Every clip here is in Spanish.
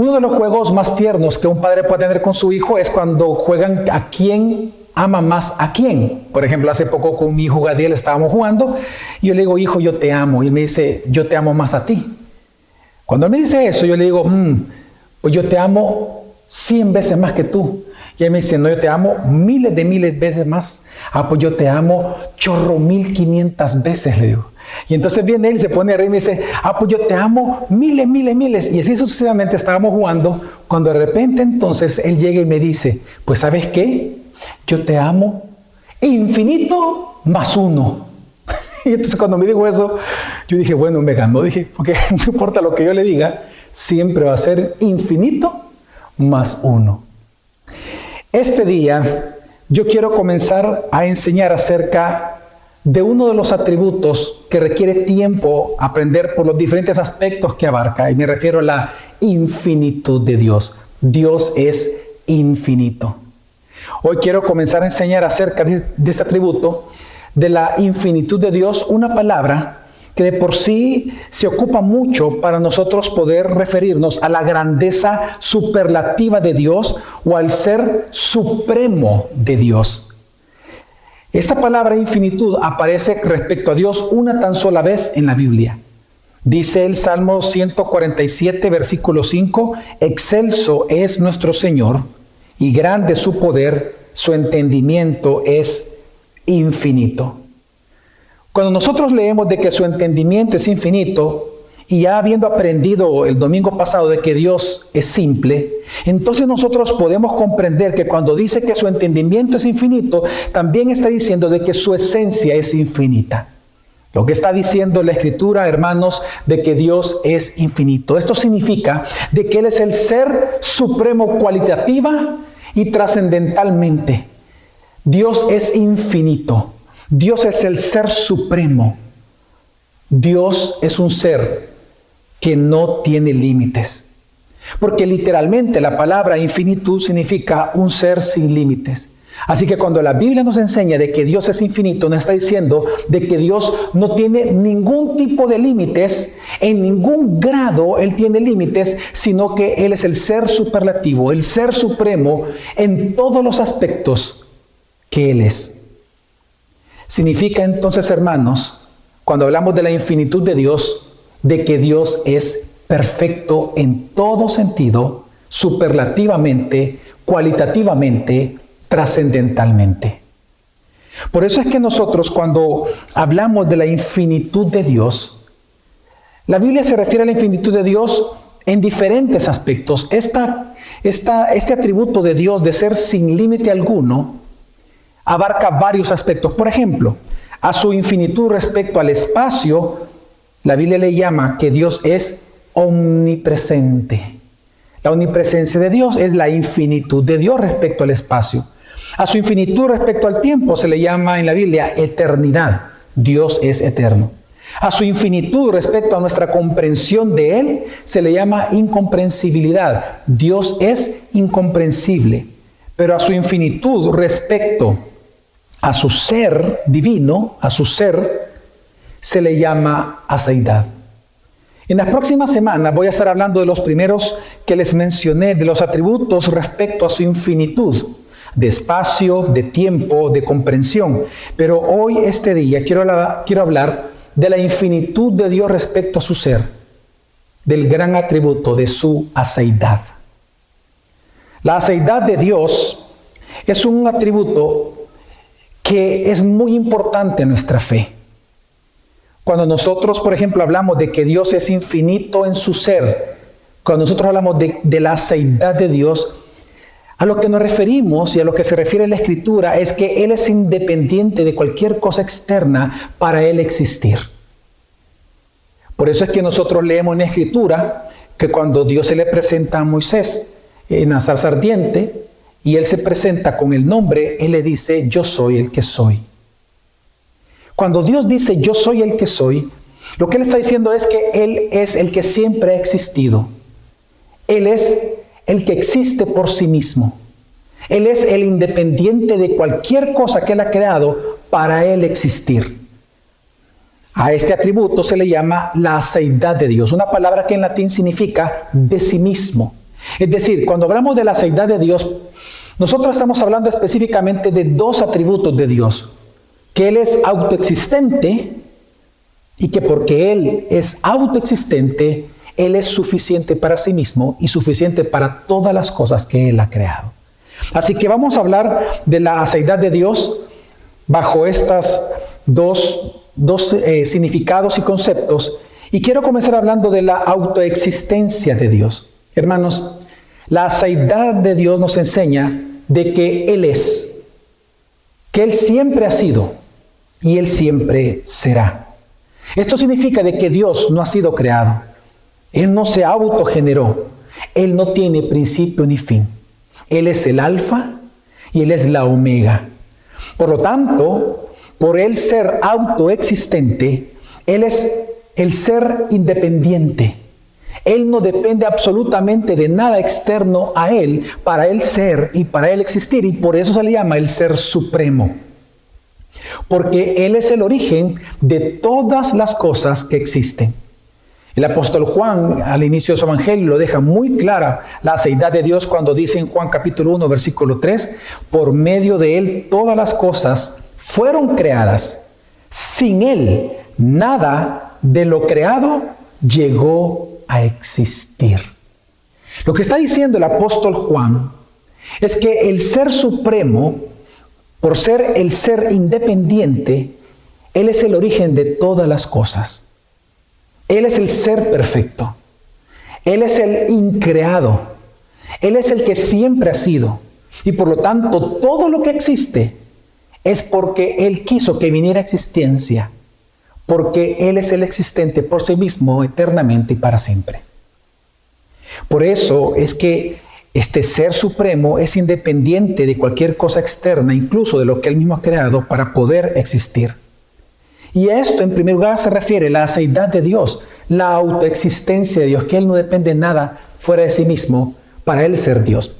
Uno de los juegos más tiernos que un padre puede tener con su hijo es cuando juegan a quién ama más a quién. Por ejemplo, hace poco con mi hijo Gadiel estábamos jugando y yo le digo, hijo, yo te amo. Y él me dice, yo te amo más a ti. Cuando él me dice eso, yo le digo, mm, pues yo te amo cien veces más que tú. Y él me dice, no, yo te amo miles de miles de veces más. Ah, pues yo te amo chorro mil quinientas veces, le digo. Y entonces viene él y se pone a reír y me dice, ah, pues yo te amo miles, miles, miles. Y así sucesivamente estábamos jugando, cuando de repente entonces él llega y me dice, pues sabes qué, yo te amo infinito más uno. Y entonces cuando me dijo eso, yo dije, bueno, me ganó, dije, porque no importa lo que yo le diga, siempre va a ser infinito más uno. Este día yo quiero comenzar a enseñar acerca de uno de los atributos que requiere tiempo aprender por los diferentes aspectos que abarca, y me refiero a la infinitud de Dios. Dios es infinito. Hoy quiero comenzar a enseñar acerca de, este atributo, de la infinitud de Dios, una palabra que de por sí se ocupa mucho para nosotros poder referirnos a la grandeza superlativa de Dios o al ser supremo de Dios. Esta palabra infinitud aparece respecto a Dios una tan sola vez en la Biblia. Dice el Salmo 147, versículo 5, Excelso es nuestro Señor y grande su poder, su entendimiento es infinito. Cuando nosotros leemos de que su entendimiento es infinito, y ya habiendo aprendido el domingo pasado de que Dios es simple, entonces nosotros podemos comprender que cuando dice que su entendimiento es infinito, también está diciendo de que su esencia es infinita. Lo que está diciendo la escritura, hermanos, de que Dios es infinito. Esto significa de que Él es el ser supremo cualitativa y trascendentalmente. Dios es infinito. Dios es el ser supremo. Dios es un ser que no tiene límites. Porque literalmente la palabra infinitud significa un ser sin límites. Así que cuando la Biblia nos enseña de que Dios es infinito, nos está diciendo de que Dios no tiene ningún tipo de límites, en ningún grado Él tiene límites, sino que Él es el ser superlativo, el ser supremo en todos los aspectos que Él es. Significa entonces, hermanos, cuando hablamos de la infinitud de Dios, de que Dios es perfecto en todo sentido, superlativamente, cualitativamente, trascendentalmente. Por eso es que nosotros cuando hablamos de la infinitud de Dios, la Biblia se refiere a la infinitud de Dios en diferentes aspectos. Esta, este atributo de Dios de ser sin límite alguno abarca varios aspectos. Por ejemplo, a su infinitud respecto al espacio, la Biblia le llama que Dios es omnipresente. La omnipresencia de Dios es la infinitud de Dios respecto al espacio. A su infinitud respecto al tiempo se le llama en la Biblia eternidad. Dios es eterno. A su infinitud respecto a nuestra comprensión de Él se le llama incomprensibilidad. Dios es incomprensible. Pero a su infinitud respecto a su ser divino, a su ser, se le llama aceidad. En las próximas semanas voy a estar hablando de los primeros que les mencioné, de los atributos respecto a su infinitud, de espacio, de tiempo, de comprensión. Pero hoy, este día, quiero quiero hablar de la infinitud de Dios respecto a su ser, del gran atributo de su aceidad. La aceidad de Dios es un atributo que es muy importante en nuestra fe. Cuando nosotros, por ejemplo, hablamos de que Dios es infinito en su ser, cuando nosotros hablamos de, la aceidad de Dios, a lo que nos referimos y a lo que se refiere la Escritura es que Él es independiente de cualquier cosa externa para Él existir. Por eso es que nosotros leemos en la Escritura que cuando Dios se le presenta a Moisés en la zarza ardiente y Él se presenta con el nombre, Él le dice, yo soy el que soy. Cuando Dios dice yo soy el que soy, lo que Él está diciendo es que Él es el que siempre ha existido. Él es el que existe por sí mismo. Él es el independiente de cualquier cosa que Él ha creado para Él existir. A este atributo se le llama la aceidad de Dios, una palabra que en latín significa de sí mismo. Es decir, cuando hablamos de la seidad de Dios, nosotros estamos hablando específicamente de dos atributos de Dios, que Él es autoexistente y que porque Él es autoexistente, Él es suficiente para sí mismo y suficiente para todas las cosas que Él ha creado. Así que vamos a hablar de la aceidad de Dios bajo estos dos, dos eh, significados y conceptos. Y quiero comenzar hablando de la autoexistencia de Dios. Hermanos, la aceidad de Dios nos enseña de que Él es, que Él siempre ha sido y Él siempre será. Esto significa de que Dios no ha sido creado. Él no se autogeneró. Él no tiene principio ni fin. Él es el alfa y Él es la omega. Por lo tanto, por Él ser autoexistente, Él es el ser independiente. Él no depende absolutamente de nada externo a Él para Él ser y para Él existir. Y por eso se le llama el ser supremo. Porque Él es el origen de todas las cosas que existen. El apóstol Juan al inicio de su evangelio lo deja muy clara la aceidad de Dios cuando dice en Juan capítulo 1 versículo 3, por medio de Él todas las cosas fueron creadas. Sin Él nada de lo creado llegó a existir. Lo que está diciendo el apóstol Juan es que el ser supremo, por ser el ser independiente, Él es el origen de todas las cosas. Él es el ser perfecto. Él es el increado. Él es el que siempre ha sido. Y por lo tanto, todo lo que existe es porque Él quiso que viniera existencia porque Él es el existente por sí mismo eternamente y para siempre. Por eso es que este ser supremo es independiente de cualquier cosa externa, incluso de lo que Él mismo ha creado para poder existir. Y esto en primer lugar se refiere a la aceidad de Dios, la autoexistencia de Dios, que Él no depende de nada fuera de sí mismo para Él ser Dios.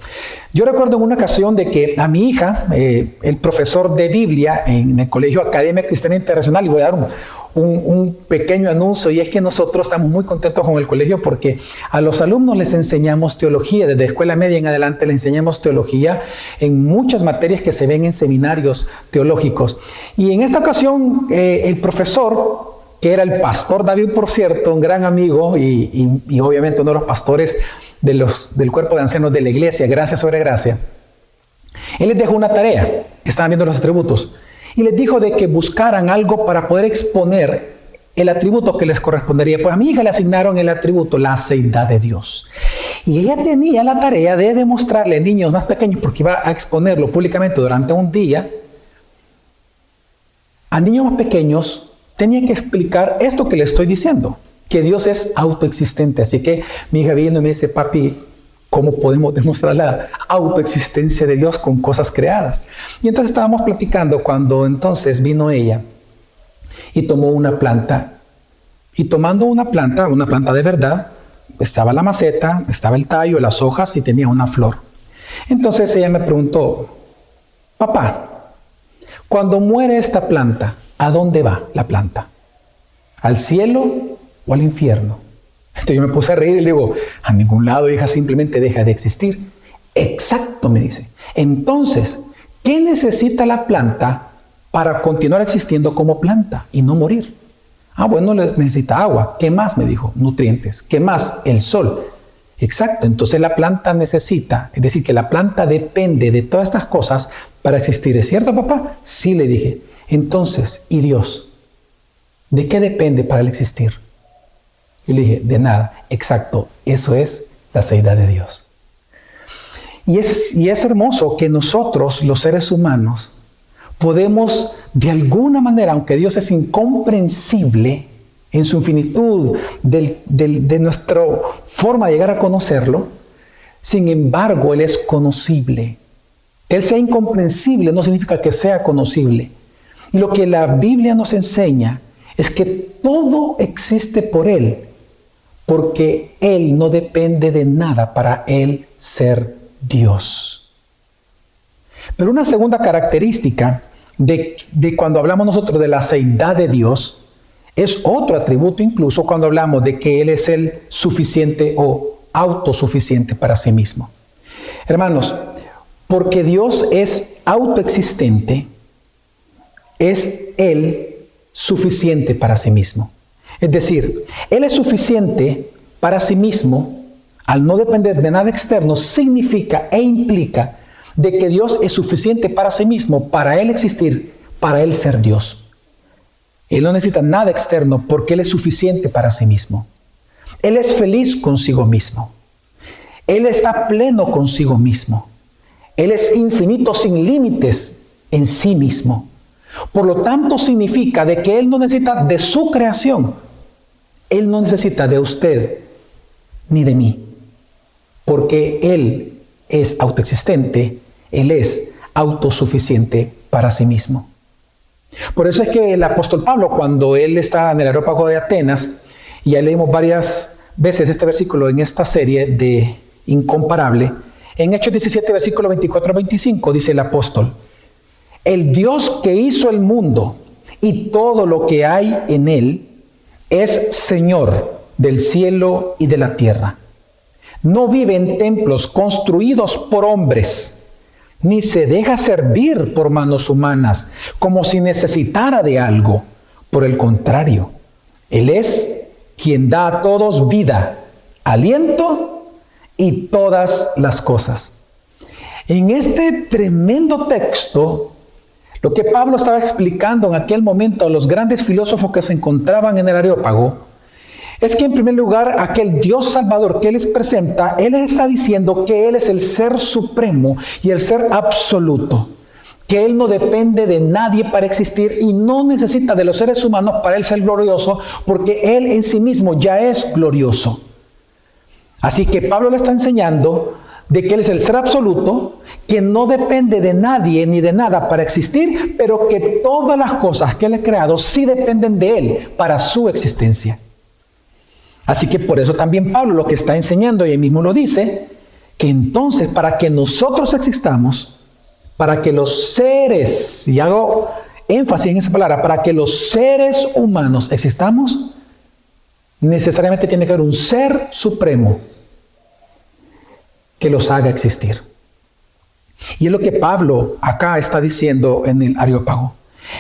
Yo recuerdo en una ocasión de que a mi hija, eh, el profesor de Biblia en el Colegio Academia Cristiana Internacional, y voy a dar un, un, pequeño anuncio y es que nosotros estamos muy contentos con el colegio porque a los alumnos les enseñamos teología, desde escuela media en adelante les enseñamos teología en muchas materias que se ven en seminarios teológicos. Y en esta ocasión eh, el profesor, que era el pastor David, por cierto, un gran amigo y, obviamente uno de los pastores de del cuerpo de ancianos de la iglesia, gracia sobre gracia, él les dejó una tarea, estaban viendo los atributos y les dijo de que buscaran algo para poder exponer el atributo que les correspondería. Pues a mi hija le asignaron el atributo, la aceidad de Dios. Y ella tenía la tarea de demostrarle a niños más pequeños, porque iba a exponerlo públicamente durante un día, a niños más pequeños tenía que explicar esto que le estoy diciendo, que Dios es autoexistente. Así que mi hija viendo me dice, papi, ¿Cómo podemos demostrar la autoexistencia de Dios con cosas creadas? Y entonces estábamos platicando cuando entonces vino ella y tomó una planta. Y tomando una planta, una planta de verdad, estaba la maceta, estaba el tallo, las hojas y tenía una flor. Entonces ella me preguntó, papá, cuando muere esta planta, ¿a dónde va la planta? ¿Al cielo o al infierno? Entonces yo me puse a reír y le digo, a ningún lado, hija, simplemente deja de existir. Exacto, me dice. Entonces, ¿qué necesita la planta para continuar existiendo como planta y no morir? Ah, bueno, necesita agua. ¿Qué más? Me dijo, nutrientes. ¿Qué más? El sol. Exacto, entonces la planta necesita, es decir, que la planta depende de todas estas cosas para existir. ¿Es cierto, papá? Sí, le dije. Entonces, ¿y Dios? ¿De qué depende para el existir? Yo le dije, de nada, exacto, eso es la seidad de Dios. Y es, y es hermoso que nosotros, los seres humanos, podemos de alguna manera, aunque Dios es incomprensible en su infinitud de nuestra forma de llegar a conocerlo, sin embargo, Él es conocible. Él sea incomprensible no significa que sea conocible. Y lo que la Biblia nos enseña es que todo existe por Él porque Él no depende de nada para Él ser Dios. Pero una segunda característica de, cuando hablamos nosotros de la seidad de Dios es otro atributo incluso cuando hablamos de que Él es el suficiente o autosuficiente para sí mismo. Hermanos, porque Dios es autoexistente, es Él suficiente para sí mismo. Es decir, Él es suficiente para sí mismo, al no depender de nada externo, significa e implica de que Dios es suficiente para sí mismo, para Él existir, para Él ser Dios. Él no necesita nada externo porque Él es suficiente para sí mismo. Él es feliz consigo mismo. Él está pleno consigo mismo. Él es infinito sin límites en sí mismo. Por lo tanto, significa de que Él no necesita de su creación. Él no necesita de usted ni de mí. Porque Él es autoexistente. Él es autosuficiente para sí mismo. Por eso es que el apóstol Pablo, cuando él está en el aerópago de Atenas, y ya leímos varias veces este versículo en esta serie de Incomparable, en Hechos 17, versículo 24 25, dice el apóstol, el Dios que hizo el mundo y todo lo que hay en él es Señor del cielo y de la tierra. No vive en templos construidos por hombres ni se deja servir por manos humanas como si necesitara de algo. Por el contrario, Él es quien da a todos vida, aliento y todas las cosas. En este tremendo texto, lo que Pablo estaba explicando en aquel momento a los grandes filósofos que se encontraban en el Areópago, es que en primer lugar aquel Dios Salvador que Él les presenta, Él les está diciendo que Él es el ser supremo y el ser absoluto, que Él no depende de nadie para existir y no necesita de los seres humanos para Él ser glorioso, porque Él en sí mismo ya es glorioso. Así que Pablo le está enseñando de que Él es el ser absoluto, que no depende de nadie ni de nada para existir, pero que todas las cosas que Él ha creado sí dependen de Él para su existencia. Así que por eso también Pablo lo que está enseñando, y él mismo lo dice, que entonces para que nosotros existamos, para que los seres, y hago énfasis en esa palabra, para que los seres humanos existamos, necesariamente tiene que haber un ser supremo que los haga existir. Y es lo que Pablo acá está diciendo en el Areópago.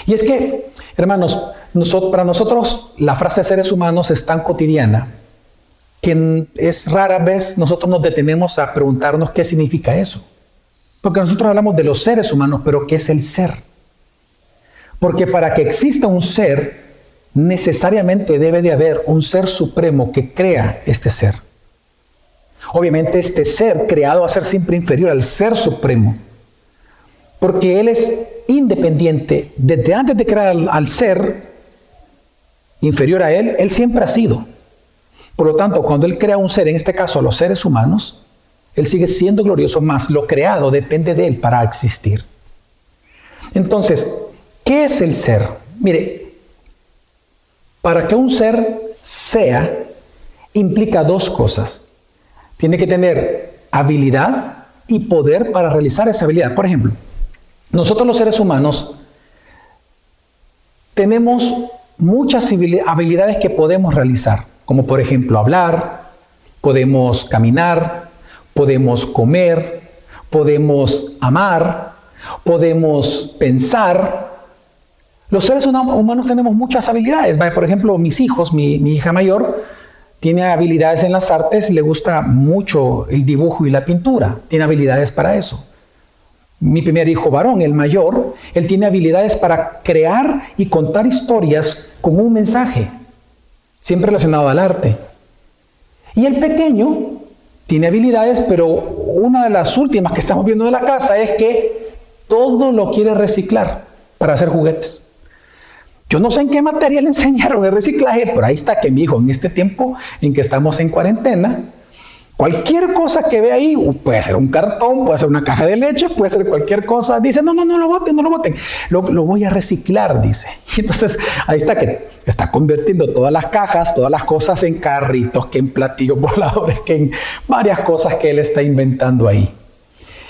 Y es que, hermanos, para nosotros la frase seres humanos es tan cotidiana que es rara vez nosotros nos detenemos a preguntarnos qué significa eso. Porque nosotros hablamos de los seres humanos, pero ¿qué es el ser? Porque para que exista un ser, necesariamente debe de haber un ser supremo que crea este ser. Obviamente este ser creado va a ser siempre inferior al ser supremo, porque Él es independiente. Desde antes de crear al ser inferior a Él, Él siempre ha sido. Por lo tanto, cuando Él crea un ser, en este caso a los seres humanos, Él sigue siendo glorioso, más lo creado depende de Él para existir. Entonces, ¿qué es el ser? Mire, para que un ser sea, implica dos cosas. Tiene que tener habilidad y poder para realizar esa habilidad. Por ejemplo, nosotros los seres humanos tenemos muchas habilidades que podemos realizar como por ejemplo hablar, podemos caminar, podemos comer, podemos amar, podemos pensar. Los seres humanos tenemos muchas habilidades. Por ejemplo, mis hijos, mi, hija mayor, tiene habilidades en las artes, le gusta mucho el dibujo y la pintura, tiene habilidades para eso. Mi primer hijo varón, el mayor, él tiene habilidades para crear y contar historias con un mensaje siempre relacionado al arte. Y el pequeño tiene habilidades, pero una de las últimas que estamos viendo de la casa es que todo lo quiere reciclar para hacer juguetes. Yo no sé en qué materia le enseñaron el reciclaje, pero ahí está que mi hijo en este tiempo en que estamos en cuarentena, Cualquier cosa que ve ahí, puede ser un cartón, puede ser una caja de leche, puede ser cualquier cosa. Dice, no, no, no lo boten, no lo boten. Lo, voy a reciclar, dice. Y entonces ahí está que está convirtiendo todas las cajas, todas las cosas en carritos, que en platillos voladores, que en varias cosas que él está inventando ahí.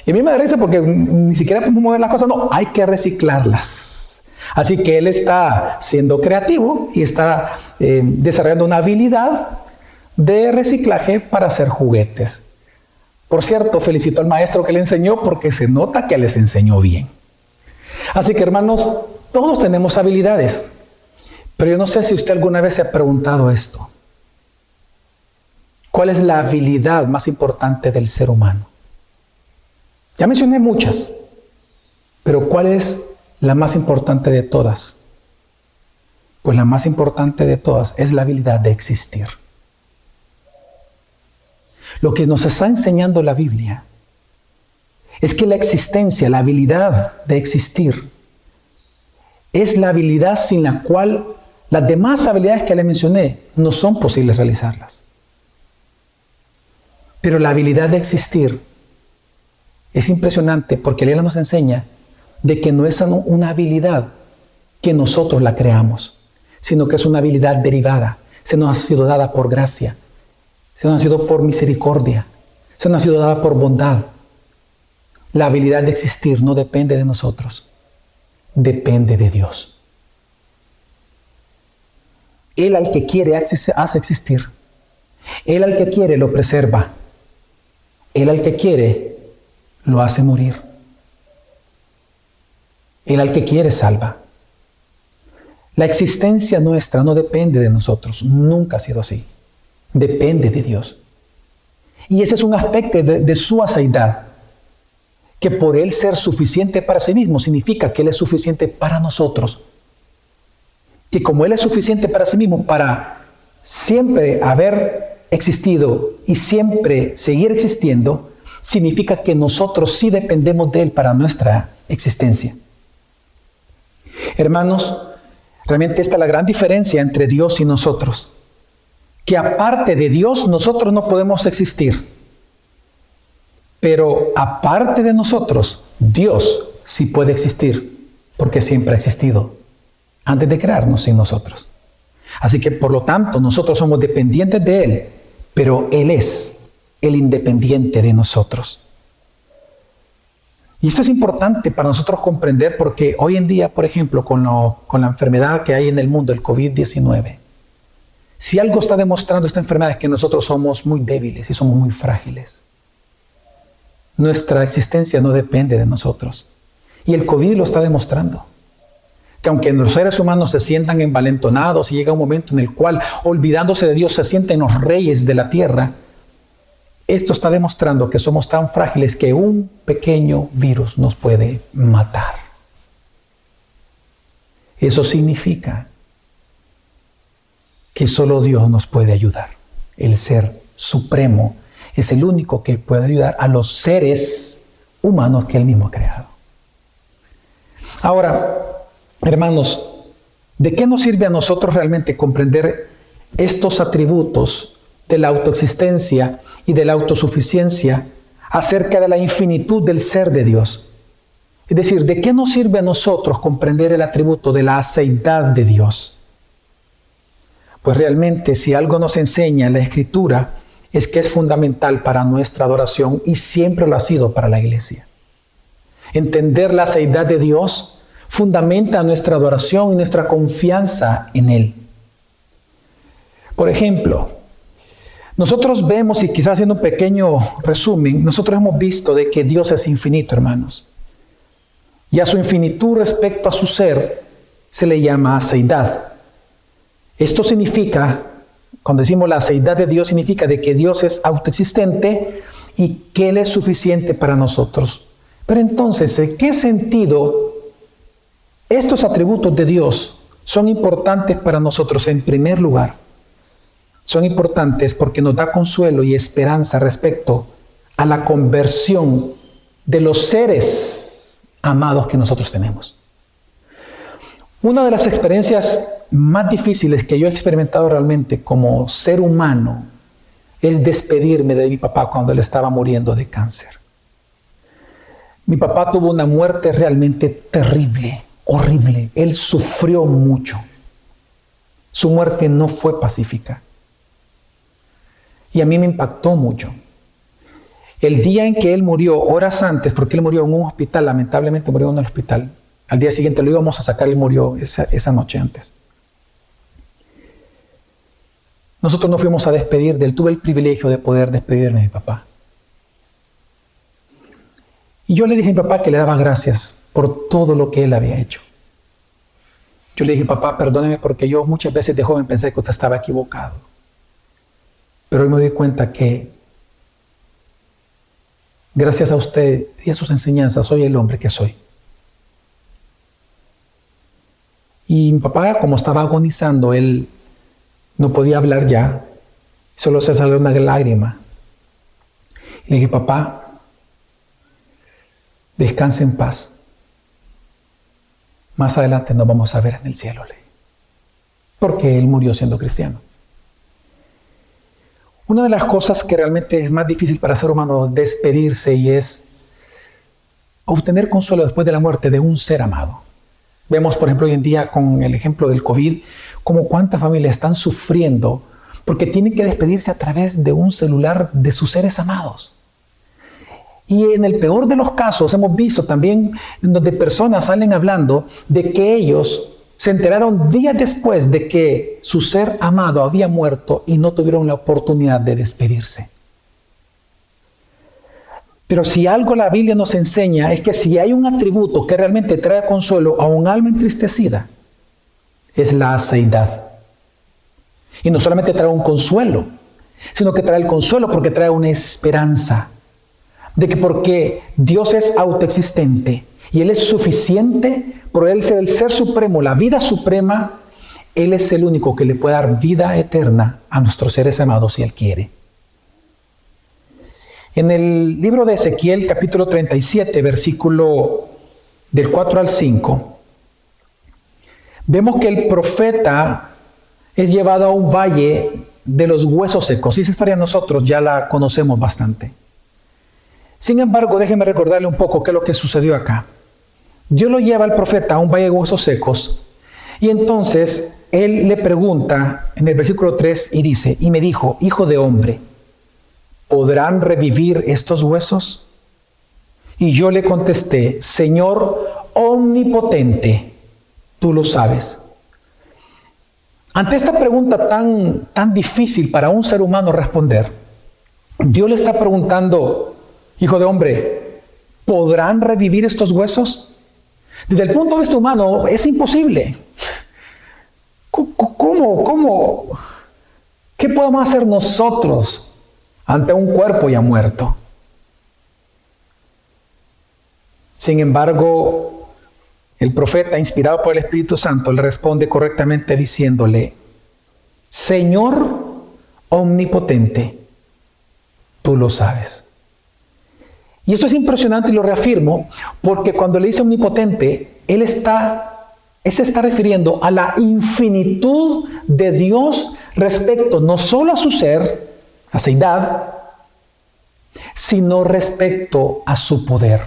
Y a mí me parece porque ni siquiera podemos mover las cosas, no, hay que reciclarlas. Así que él está siendo creativo y está eh, desarrollando una habilidad de reciclaje para hacer juguetes. Por cierto, felicito al maestro que le enseñó porque se nota que les enseñó bien. Así que hermanos, todos tenemos habilidades, pero yo no sé si usted alguna vez se ha preguntado esto. ¿Cuál es la habilidad más importante del ser humano? Ya mencioné muchas, pero ¿cuál es la más importante de todas? Pues la más importante de todas es la habilidad de existir. Lo que nos está enseñando la Biblia es que la existencia, la habilidad de existir, es la habilidad sin la cual las demás habilidades que le mencioné no son posibles realizarlas. Pero la habilidad de existir es impresionante porque la nos enseña de que no es una habilidad que nosotros la creamos, sino que es una habilidad derivada, se nos ha sido dada por gracia, se nos ha sido por misericordia, se nos ha sido dada por bondad. La habilidad de existir no depende de nosotros, depende de Dios. Él al que quiere hace existir. Él al que quiere lo preserva. Él al que quiere lo hace morir. Él al que quiere salva. La existencia nuestra no depende de nosotros, nunca ha sido así depende de Dios. Y ese es un aspecto de, su aceidad, que por Él ser suficiente para sí mismo significa que Él es suficiente para nosotros. Que como Él es suficiente para sí mismo, para siempre haber existido y siempre seguir existiendo, significa que nosotros sí dependemos de Él para nuestra existencia. Hermanos, realmente esta es la gran diferencia entre Dios y nosotros que aparte de Dios nosotros no podemos existir. Pero aparte de nosotros, Dios sí puede existir, porque siempre ha existido, antes de crearnos sin nosotros. Así que por lo tanto nosotros somos dependientes de Él, pero Él es el independiente de nosotros. Y esto es importante para nosotros comprender porque hoy en día, por ejemplo, con, la enfermedad que hay en el mundo, el COVID-19, si algo está demostrando esta enfermedad es que nosotros somos muy débiles y somos muy frágiles. Nuestra existencia no depende de nosotros. Y el COVID lo está demostrando. Que aunque los seres humanos se sientan envalentonados y llega un momento en el cual, olvidándose de Dios, se sienten los reyes de la tierra, esto está demostrando que somos tan frágiles que un pequeño virus nos puede matar. Eso significa que solo Dios nos puede ayudar. El ser supremo es el único que puede ayudar a los seres humanos que Él mismo ha creado. Ahora, hermanos, ¿de qué nos sirve a nosotros realmente comprender estos atributos de la autoexistencia y de la autosuficiencia acerca de la infinitud del ser de Dios? Es decir, ¿de qué nos sirve a nosotros comprender el atributo de la aceidad de Dios? Pues realmente si algo nos enseña la escritura es que es fundamental para nuestra adoración y siempre lo ha sido para la iglesia. Entender la seidad de Dios fundamenta nuestra adoración y nuestra confianza en Él. Por ejemplo, nosotros vemos, y quizás haciendo un pequeño resumen, nosotros hemos visto de que Dios es infinito, hermanos. Y a su infinitud respecto a su ser se le llama aceidad. Esto significa, cuando decimos la aceidad de Dios, significa de que Dios es autoexistente y que Él es suficiente para nosotros. Pero entonces, ¿en qué sentido estos atributos de Dios son importantes para nosotros? En primer lugar, son importantes porque nos da consuelo y esperanza respecto a la conversión de los seres amados que nosotros tenemos. Una de las experiencias más difíciles que yo he experimentado realmente como ser humano es despedirme de mi papá cuando él estaba muriendo de cáncer. Mi papá tuvo una muerte realmente terrible, horrible. Él sufrió mucho. Su muerte no fue pacífica. Y a mí me impactó mucho. El día en que él murió, horas antes, porque él murió en un hospital, lamentablemente murió en un hospital, al día siguiente lo íbamos a sacar y murió esa, noche antes. nosotros nos fuimos a despedir de él. Tuve el privilegio de poder despedirme de mi papá. Y yo le dije a mi papá que le daba gracias por todo lo que él había hecho. Yo le dije, papá, perdóneme porque yo muchas veces de joven pensé que usted estaba equivocado. Pero hoy me doy cuenta que gracias a usted y a sus enseñanzas soy el hombre que soy. Y mi papá, como estaba agonizando, él no podía hablar ya, solo se salió una lágrima. Le dije, papá, descanse en paz. Más adelante nos vamos a ver en el cielo, porque él murió siendo cristiano. Una de las cosas que realmente es más difícil para ser humano despedirse y es obtener consuelo después de la muerte de un ser amado. Vemos, por ejemplo, hoy en día con el ejemplo del COVID, como cuántas familias están sufriendo porque tienen que despedirse a través de un celular de sus seres amados. Y en el peor de los casos hemos visto también donde personas salen hablando de que ellos se enteraron días después de que su ser amado había muerto y no tuvieron la oportunidad de despedirse. Pero si algo la Biblia nos enseña es que si hay un atributo que realmente trae consuelo a un alma entristecida, es la aceidad. Y no solamente trae un consuelo, sino que trae el consuelo porque trae una esperanza de que porque Dios es autoexistente y Él es suficiente por Él ser el ser supremo, la vida suprema, Él es el único que le puede dar vida eterna a nuestros seres amados si Él quiere. En el libro de Ezequiel capítulo 37, versículo del 4 al 5, vemos que el profeta es llevado a un valle de los huesos secos. Y esa historia nosotros ya la conocemos bastante. Sin embargo, déjeme recordarle un poco qué es lo que sucedió acá. Dios lo lleva al profeta a un valle de huesos secos y entonces él le pregunta en el versículo 3 y dice, y me dijo, hijo de hombre, ¿podrán revivir estos huesos? Y yo le contesté, Señor omnipotente, tú lo sabes. Ante esta pregunta tan, tan difícil para un ser humano responder, Dios le está preguntando, hijo de hombre, ¿podrán revivir estos huesos? Desde el punto de vista humano es imposible. ¿Cómo? ¿Cómo? ¿Qué podemos hacer nosotros ante un cuerpo ya muerto? Sin embargo, el profeta, inspirado por el Espíritu Santo, le responde correctamente diciéndole, Señor omnipotente, tú lo sabes. Y esto es impresionante y lo reafirmo porque cuando le dice omnipotente, él está, él se está refiriendo a la infinitud de Dios respecto no solo a su ser, a su edad, sino respecto a su poder.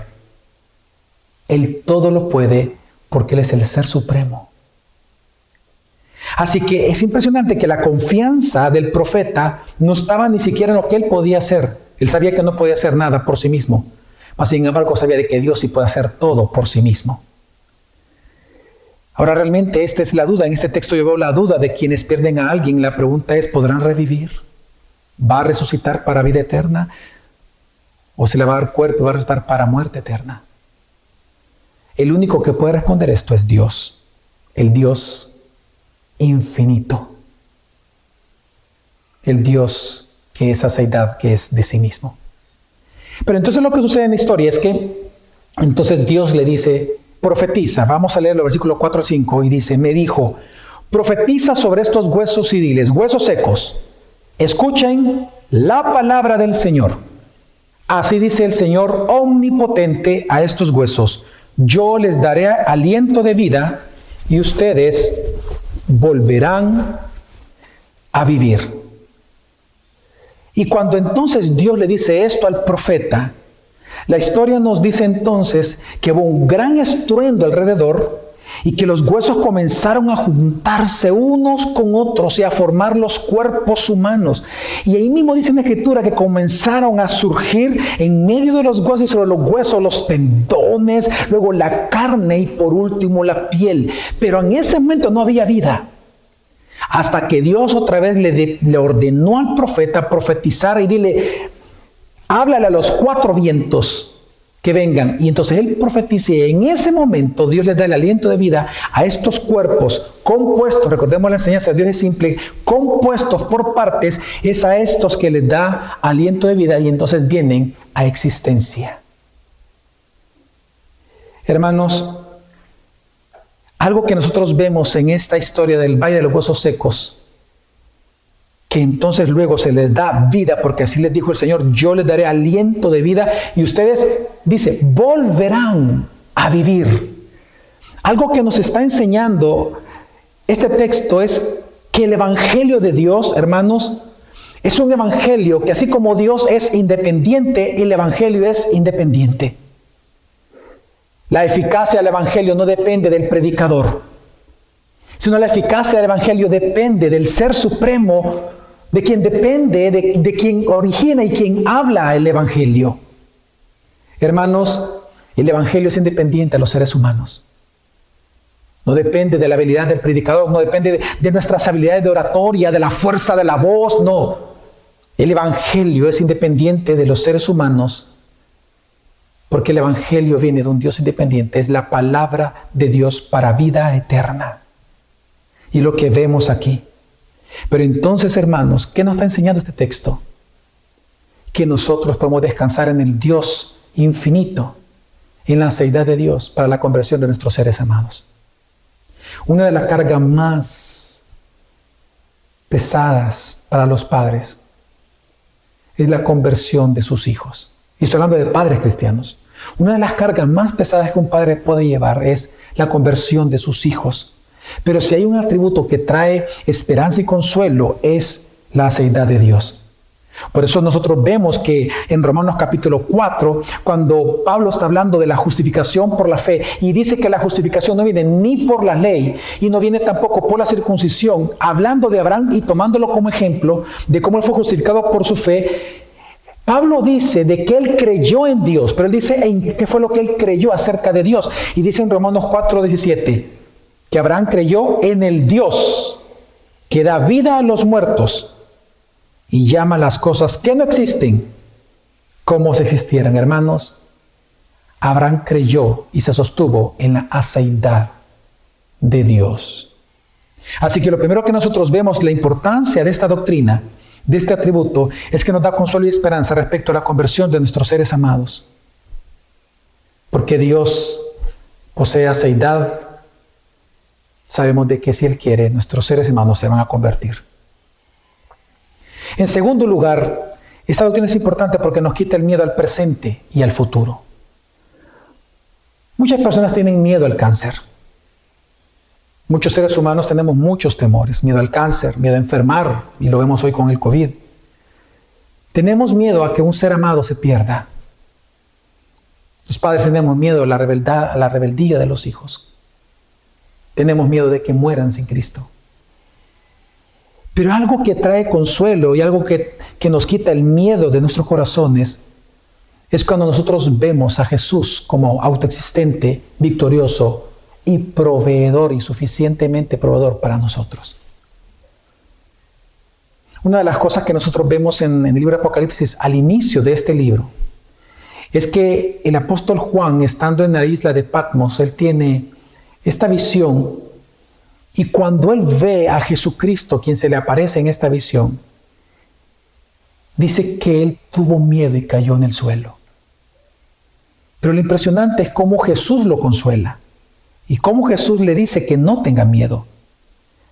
Él todo lo puede porque Él es el ser supremo. Así que es impresionante que la confianza del profeta no estaba ni siquiera en lo que él podía hacer, él sabía que no podía hacer nada por sí mismo, mas sin embargo sabía de que Dios sí puede hacer todo por sí mismo. Ahora realmente esta es la duda. En este texto yo veo la duda de quienes pierden a alguien. La pregunta es, ¿podrán revivir? ¿Va a resucitar para vida eterna? ¿O se le va a dar cuerpo y va a resucitar para muerte eterna? El único que puede responder esto es Dios, el Dios infinito, el Dios que esa seidad que es de sí mismo. Pero entonces lo que sucede en la historia es que entonces Dios le dice, profetiza, vamos a leer el versículo 4 a 5 y dice, me dijo, profetiza sobre estos huesos y diles, huesos secos, escuchen la palabra del Señor. Así dice el Señor omnipotente a estos huesos, yo les daré aliento de vida y ustedes volverán a vivir. Y cuando entonces Dios le dice esto al profeta, la historia nos dice entonces que hubo un gran estruendo alrededor y que los huesos comenzaron a juntarse unos con otros y a formar los cuerpos humanos. Y ahí mismo dice en la escritura que comenzaron a surgir en medio de los huesos y sobre los huesos los tendones, luego la carne y por último la piel. Pero en ese momento no había vida. Hasta que Dios otra vez le, ordenó al profeta profetizar y dile, háblale a los cuatro vientos que vengan. Y entonces él profetiza y en ese momento Dios le da el aliento de vida a estos cuerpos compuestos, recordemos la enseñanza de Dios es simple, compuestos por partes, es a estos que les da aliento de vida y entonces vienen a existencia. Hermanos, algo que nosotros vemos en esta historia del Valle de los Huesos Secos, que entonces luego se les da vida, porque así les dijo el Señor, yo les daré aliento de vida y ustedes, dice, volverán a vivir. Algo que nos está enseñando este texto es que el Evangelio de Dios, hermanos, es un Evangelio que así como Dios es independiente, el Evangelio es independiente. La eficacia del Evangelio no depende del predicador, sino la eficacia del Evangelio depende del Ser Supremo, de quien depende, de, quien origina y quien habla el Evangelio. Hermanos, el Evangelio es independiente a los seres humanos. No depende de la habilidad del predicador, no depende de, de, nuestras habilidades de oratoria, de la fuerza de la voz, no. El Evangelio es independiente de los seres humanos porque el Evangelio viene de un Dios independiente, es la palabra de Dios para vida eterna. Y lo que vemos aquí. Pero entonces, hermanos, ¿qué nos está enseñando este texto? Que nosotros podemos descansar en el Dios infinito, en la seidad de Dios para la conversión de nuestros seres amados. Una de las cargas más pesadas para los padres es la conversión de sus hijos. Y estoy hablando de padres cristianos. Una de las cargas más pesadas que un padre puede llevar es la conversión de sus hijos. Pero si hay un atributo que trae esperanza y consuelo es la aceidad de Dios. Por eso nosotros vemos que en Romanos capítulo 4, cuando Pablo está hablando de la justificación por la fe y dice que la justificación no viene ni por la ley y no viene tampoco por la circuncisión, hablando de Abraham y tomándolo como ejemplo de cómo él fue justificado por su fe, Pablo dice de que él creyó en Dios, pero él dice en qué fue lo que él creyó acerca de Dios. Y dice en Romanos 4:17 que Abraham creyó en el Dios que da vida a los muertos y llama las cosas que no existen como si existieran, hermanos. Abraham creyó y se sostuvo en la aceidad de Dios. Así que lo primero que nosotros vemos, la importancia de esta doctrina, de este atributo es que nos da consuelo y esperanza respecto a la conversión de nuestros seres amados. Porque Dios posee aceidad, sabemos de que si Él quiere, nuestros seres amados se van a convertir. En segundo lugar, esta doctrina es importante porque nos quita el miedo al presente y al futuro. Muchas personas tienen miedo al cáncer. Muchos seres humanos tenemos muchos temores, miedo al cáncer, miedo a enfermar, y lo vemos hoy con el COVID. Tenemos miedo a que un ser amado se pierda. Los padres tenemos miedo a la, a la rebeldía de los hijos. Tenemos miedo de que mueran sin Cristo. Pero algo que trae consuelo y algo que, que nos quita el miedo de nuestros corazones es cuando nosotros vemos a Jesús como autoexistente, victorioso, y proveedor y suficientemente proveedor para nosotros. Una de las cosas que nosotros vemos en, el libro Apocalipsis al inicio de este libro es que el apóstol Juan, estando en la isla de Patmos, él tiene esta visión y cuando él ve a Jesucristo, quien se le aparece en esta visión, dice que él tuvo miedo y cayó en el suelo. Pero lo impresionante es cómo Jesús lo consuela. Y cómo Jesús le dice que no tenga miedo.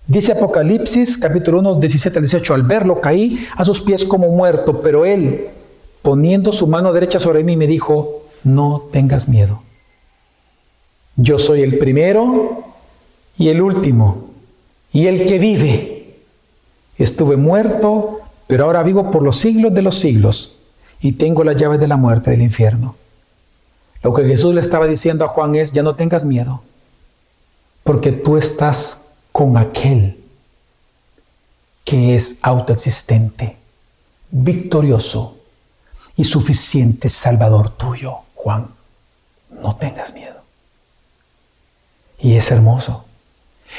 Dice Apocalipsis capítulo 1, 17 al 18, al verlo caí a sus pies como muerto, pero él, poniendo su mano derecha sobre mí, me dijo, no tengas miedo. Yo soy el primero y el último, y el que vive. Estuve muerto, pero ahora vivo por los siglos de los siglos, y tengo las llaves de la muerte del infierno. Lo que Jesús le estaba diciendo a Juan es, ya no tengas miedo porque tú estás con aquel que es autoexistente, victorioso y suficiente Salvador tuyo, Juan. No tengas miedo. Y es hermoso,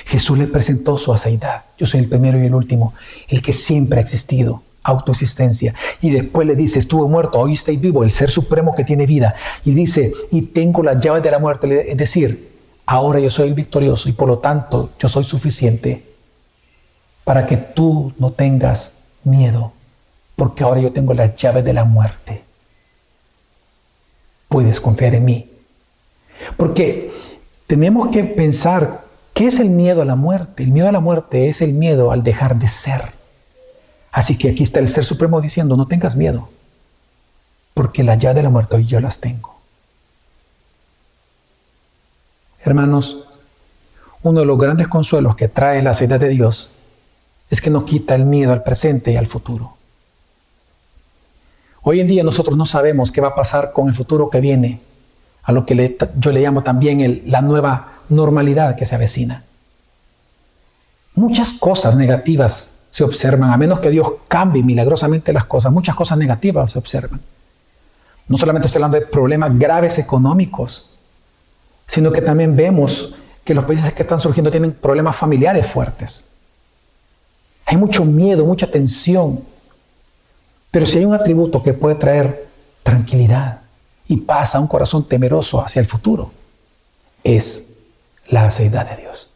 Jesús le presentó su aceidad. Yo soy el primero y el último, el que siempre ha existido, autoexistencia. Y después le dice, estuve muerto, hoy estoy vivo, el ser supremo que tiene vida. Y dice, y tengo las llaves de la muerte. Es decir, ahora yo soy el victorioso y por lo tanto yo soy suficiente para que tú no tengas miedo, porque ahora yo tengo las llaves de la muerte. Puedes confiar en mí. Porque tenemos que pensar, ¿qué es el miedo a la muerte? El miedo a la muerte es el miedo al dejar de ser. Así que aquí está el Ser Supremo diciendo, no tengas miedo, porque las llaves de la muerte hoy yo las tengo. Hermanos, uno de los grandes consuelos que trae la ciudad de Dios es que nos quita el miedo al presente y al futuro. Hoy en día nosotros no sabemos qué va a pasar con el futuro que viene, a lo que yo le llamo también la nueva normalidad que se avecina. Muchas cosas negativas se observan, a menos que Dios cambie milagrosamente las cosas, muchas cosas negativas se observan. No solamente estoy hablando de problemas graves económicos, sino que también vemos que los países que están surgiendo tienen problemas familiares fuertes. Hay mucho miedo, mucha tensión. Pero si hay un atributo que puede traer tranquilidad y paz a un corazón temeroso hacia el futuro, es la aceidad de Dios.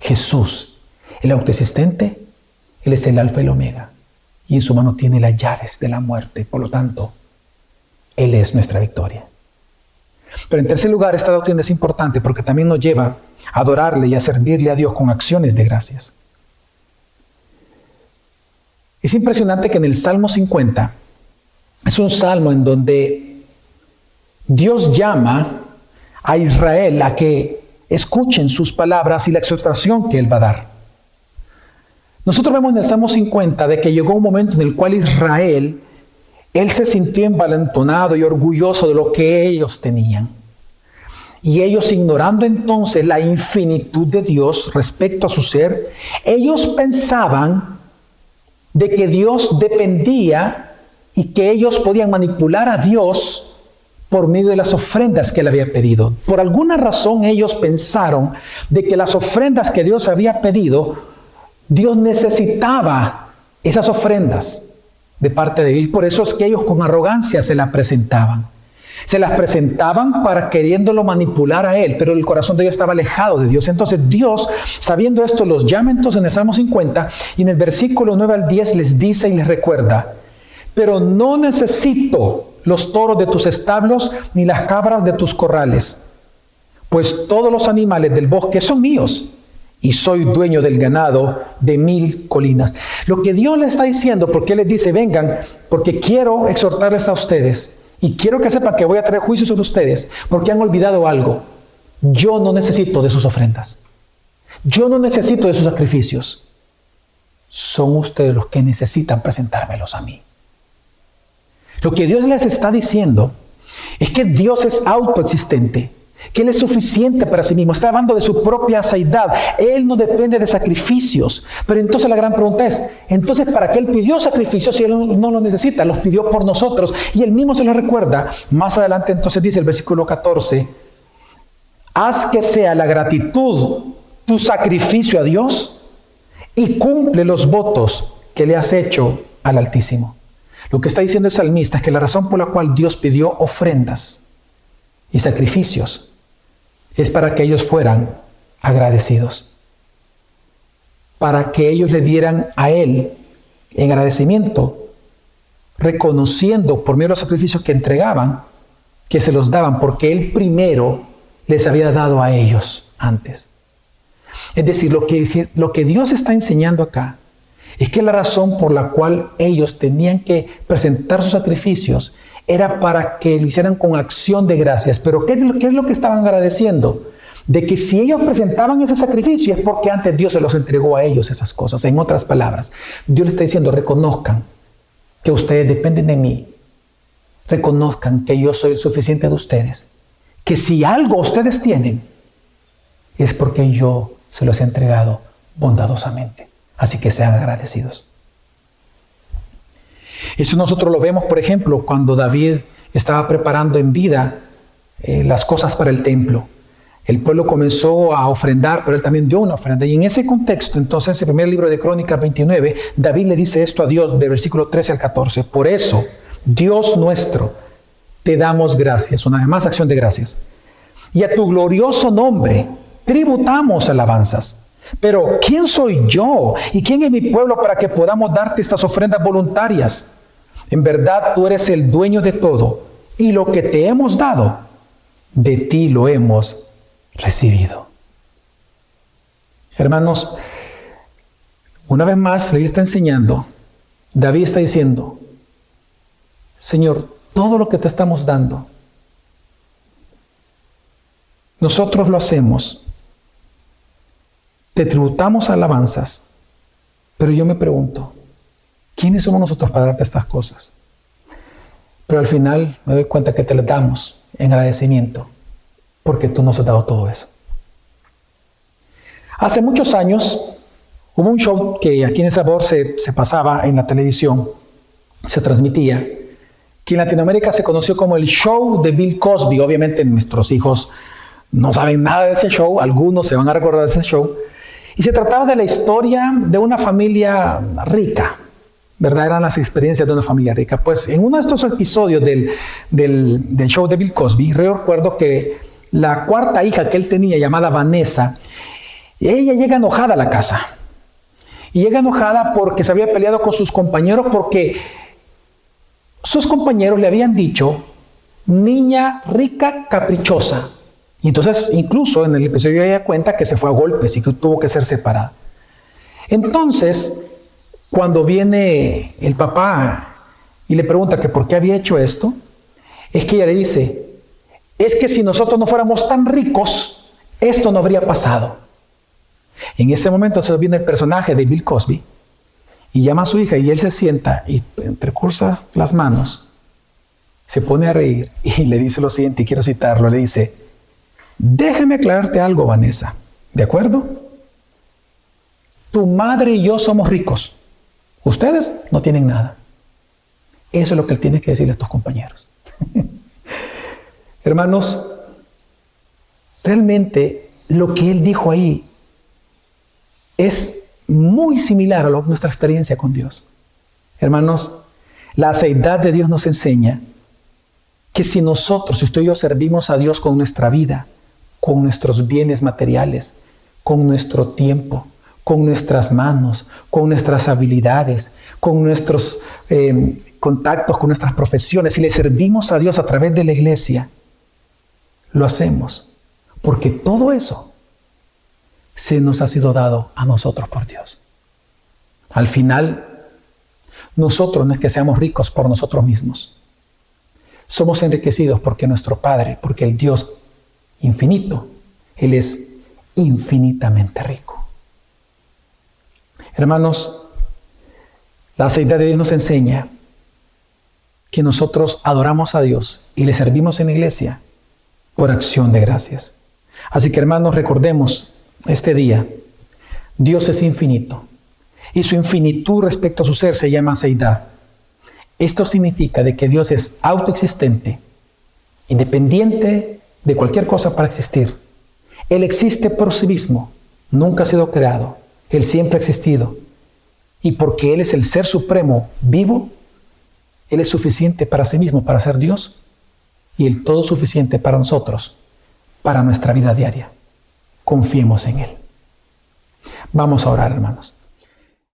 Jesús, el autoexistente, Él es el alfa y el omega. Y en su mano tiene las llaves de la muerte. Por lo tanto, Él es nuestra victoria. Pero en tercer lugar, esta doctrina es importante porque también nos lleva a adorarle y a servirle a Dios con acciones de gracias. Es impresionante que en el Salmo 50 es un salmo en donde Dios llama a Israel a que escuchen sus palabras y la exhortación que Él va a dar. Nosotros vemos en el Salmo 50 de que llegó un momento en el cual Israel, Él se sintió envalentonado y orgulloso de lo que ellos tenían. Y ellos ignorando entonces la infinitud de Dios respecto a su ser, ellos pensaban de que Dios dependía y que ellos podían manipular a Dios por medio de las ofrendas que él había pedido. Por alguna razón ellos pensaron de que las ofrendas que Dios había pedido, Dios necesitaba esas ofrendas de parte de ellos. Por eso es que ellos con arrogancia se las presentaban. Se las presentaban para queriéndolo manipular a él, pero el corazón de ellos estaba alejado de Dios. Entonces Dios, sabiendo esto, los llama entonces en el Salmo 50 y en el versículo 9 al 10 les dice y les recuerda, pero no necesito los toros de tus establos ni las cabras de tus corrales, pues todos los animales del bosque son míos y soy dueño del ganado de mil colinas. Lo que Dios le está diciendo, porque les dice, vengan, porque quiero exhortarles a ustedes y quiero que sepan que voy a traer juicio sobre ustedes porque han olvidado algo. Yo no necesito de sus ofrendas. Yo no necesito de sus sacrificios. Son ustedes los que necesitan presentármelos a mí. Lo que Dios les está diciendo es que Dios es autoexistente que Él es suficiente para sí mismo. Está hablando de su propia saidad. Él no depende de sacrificios. Pero entonces la gran pregunta es, entonces ¿para qué Él pidió sacrificios si Él no los necesita? Los pidió por nosotros. Y Él mismo se lo recuerda. Más adelante entonces dice el versículo 14, haz que sea la gratitud tu sacrificio a Dios y cumple los votos que le has hecho al Altísimo. Lo que está diciendo el salmista es que la razón por la cual Dios pidió ofrendas y sacrificios es para que ellos fueran agradecidos, para que ellos le dieran a Él en agradecimiento, reconociendo por medio de los sacrificios que entregaban, que se los daban, porque Él primero les había dado a ellos antes. Es decir, lo que, lo que Dios está enseñando acá es que la razón por la cual ellos tenían que presentar sus sacrificios era para que lo hicieran con acción de gracias. Pero ¿qué, es lo que estaban agradeciendo? De que si ellos presentaban ese sacrificio es porque antes Dios se los entregó a ellos esas cosas. En otras palabras, Dios les está diciendo, reconozcan que ustedes dependen de mí. Reconozcan que yo soy el suficiente de ustedes. Que si algo ustedes tienen, es porque yo se los he entregado bondadosamente. Así que sean agradecidos. Eso nosotros lo vemos, por ejemplo, cuando David estaba preparando en vida eh, las cosas para el templo. el pueblo comenzó a ofrendar, pero él también dio una ofrenda. Y en ese contexto, entonces, en el primer libro de Crónicas 29, David le dice esto a Dios, del versículo 13 al 14. Por eso, Dios nuestro, te damos gracias. Una más, acción de gracias. Y a tu glorioso nombre tributamos alabanzas. Pero, ¿quién soy yo y quién es mi pueblo para que podamos darte estas ofrendas voluntarias? En verdad, tú eres el dueño de todo y lo que te hemos dado, de ti lo hemos recibido. Hermanos, una vez más, David está enseñando, David está diciendo, Señor, todo lo que te estamos dando, nosotros lo hacemos, te tributamos alabanzas, pero yo me pregunto, ¿quiénes somos nosotros para darte estas cosas? Pero al final me doy cuenta que te las damos en agradecimiento porque tú nos has dado todo eso. Hace muchos años hubo un show que aquí en El Sabor se, se pasaba en la televisión, se transmitía, que en Latinoamérica se conoció como el show de Bill Cosby. Obviamente nuestros hijos no saben nada de ese show, algunos se van a recordar de ese show. Y se trataba de la historia de una familia rica, ¿verdad? Eran las experiencias de una familia rica. Pues en uno de estos episodios del, del, del show de Bill Cosby, recuerdo que la cuarta hija que él tenía, llamada Vanessa, ella llega enojada a la casa. Y llega enojada porque se había peleado con sus compañeros porque sus compañeros le habían dicho, niña rica, caprichosa. Y entonces, incluso en el episodio ella cuenta que se fue a golpes y que tuvo que ser separada. Entonces, cuando viene el papá y le pregunta que por qué había hecho esto, es que ella le dice, es que si nosotros no fuéramos tan ricos, esto no habría pasado. En ese momento se viene el personaje de Bill Cosby y llama a su hija y él se sienta y entrecursa las manos, se pone a reír y le dice lo siguiente, y quiero citarlo, le dice, déjame aclararte algo, Vanessa, ¿de acuerdo? Tu madre y yo somos ricos, ustedes no tienen nada. Eso es lo que él tiene que decirle a tus compañeros. Hermanos, realmente lo que él dijo ahí es muy similar a nuestra experiencia con Dios. Hermanos, la aceidad de Dios nos enseña que si nosotros, si usted y yo servimos a Dios con nuestra vida, con nuestros bienes materiales, con nuestro tiempo, con nuestras manos, con nuestras habilidades, con nuestros eh, contactos, con nuestras profesiones, si le servimos a Dios a través de la iglesia, lo hacemos porque todo eso se nos ha sido dado a nosotros por Dios. Al final, nosotros no es que seamos ricos por nosotros mismos. Somos enriquecidos porque nuestro Padre, porque el Dios infinito, Él es infinitamente rico. Hermanos, la aceite de Dios nos enseña que nosotros adoramos a Dios y le servimos en la iglesia por acción de gracias. Así que hermanos, recordemos este día, Dios es infinito y su infinitud respecto a su ser se llama seidad. Esto significa de que Dios es autoexistente, independiente de cualquier cosa para existir. Él existe por sí mismo, nunca ha sido creado, Él siempre ha existido. Y porque Él es el ser supremo vivo, Él es suficiente para sí mismo, para ser Dios, y el todo suficiente para nosotros, para nuestra vida diaria. Confiemos en Él. Vamos a orar, hermanos.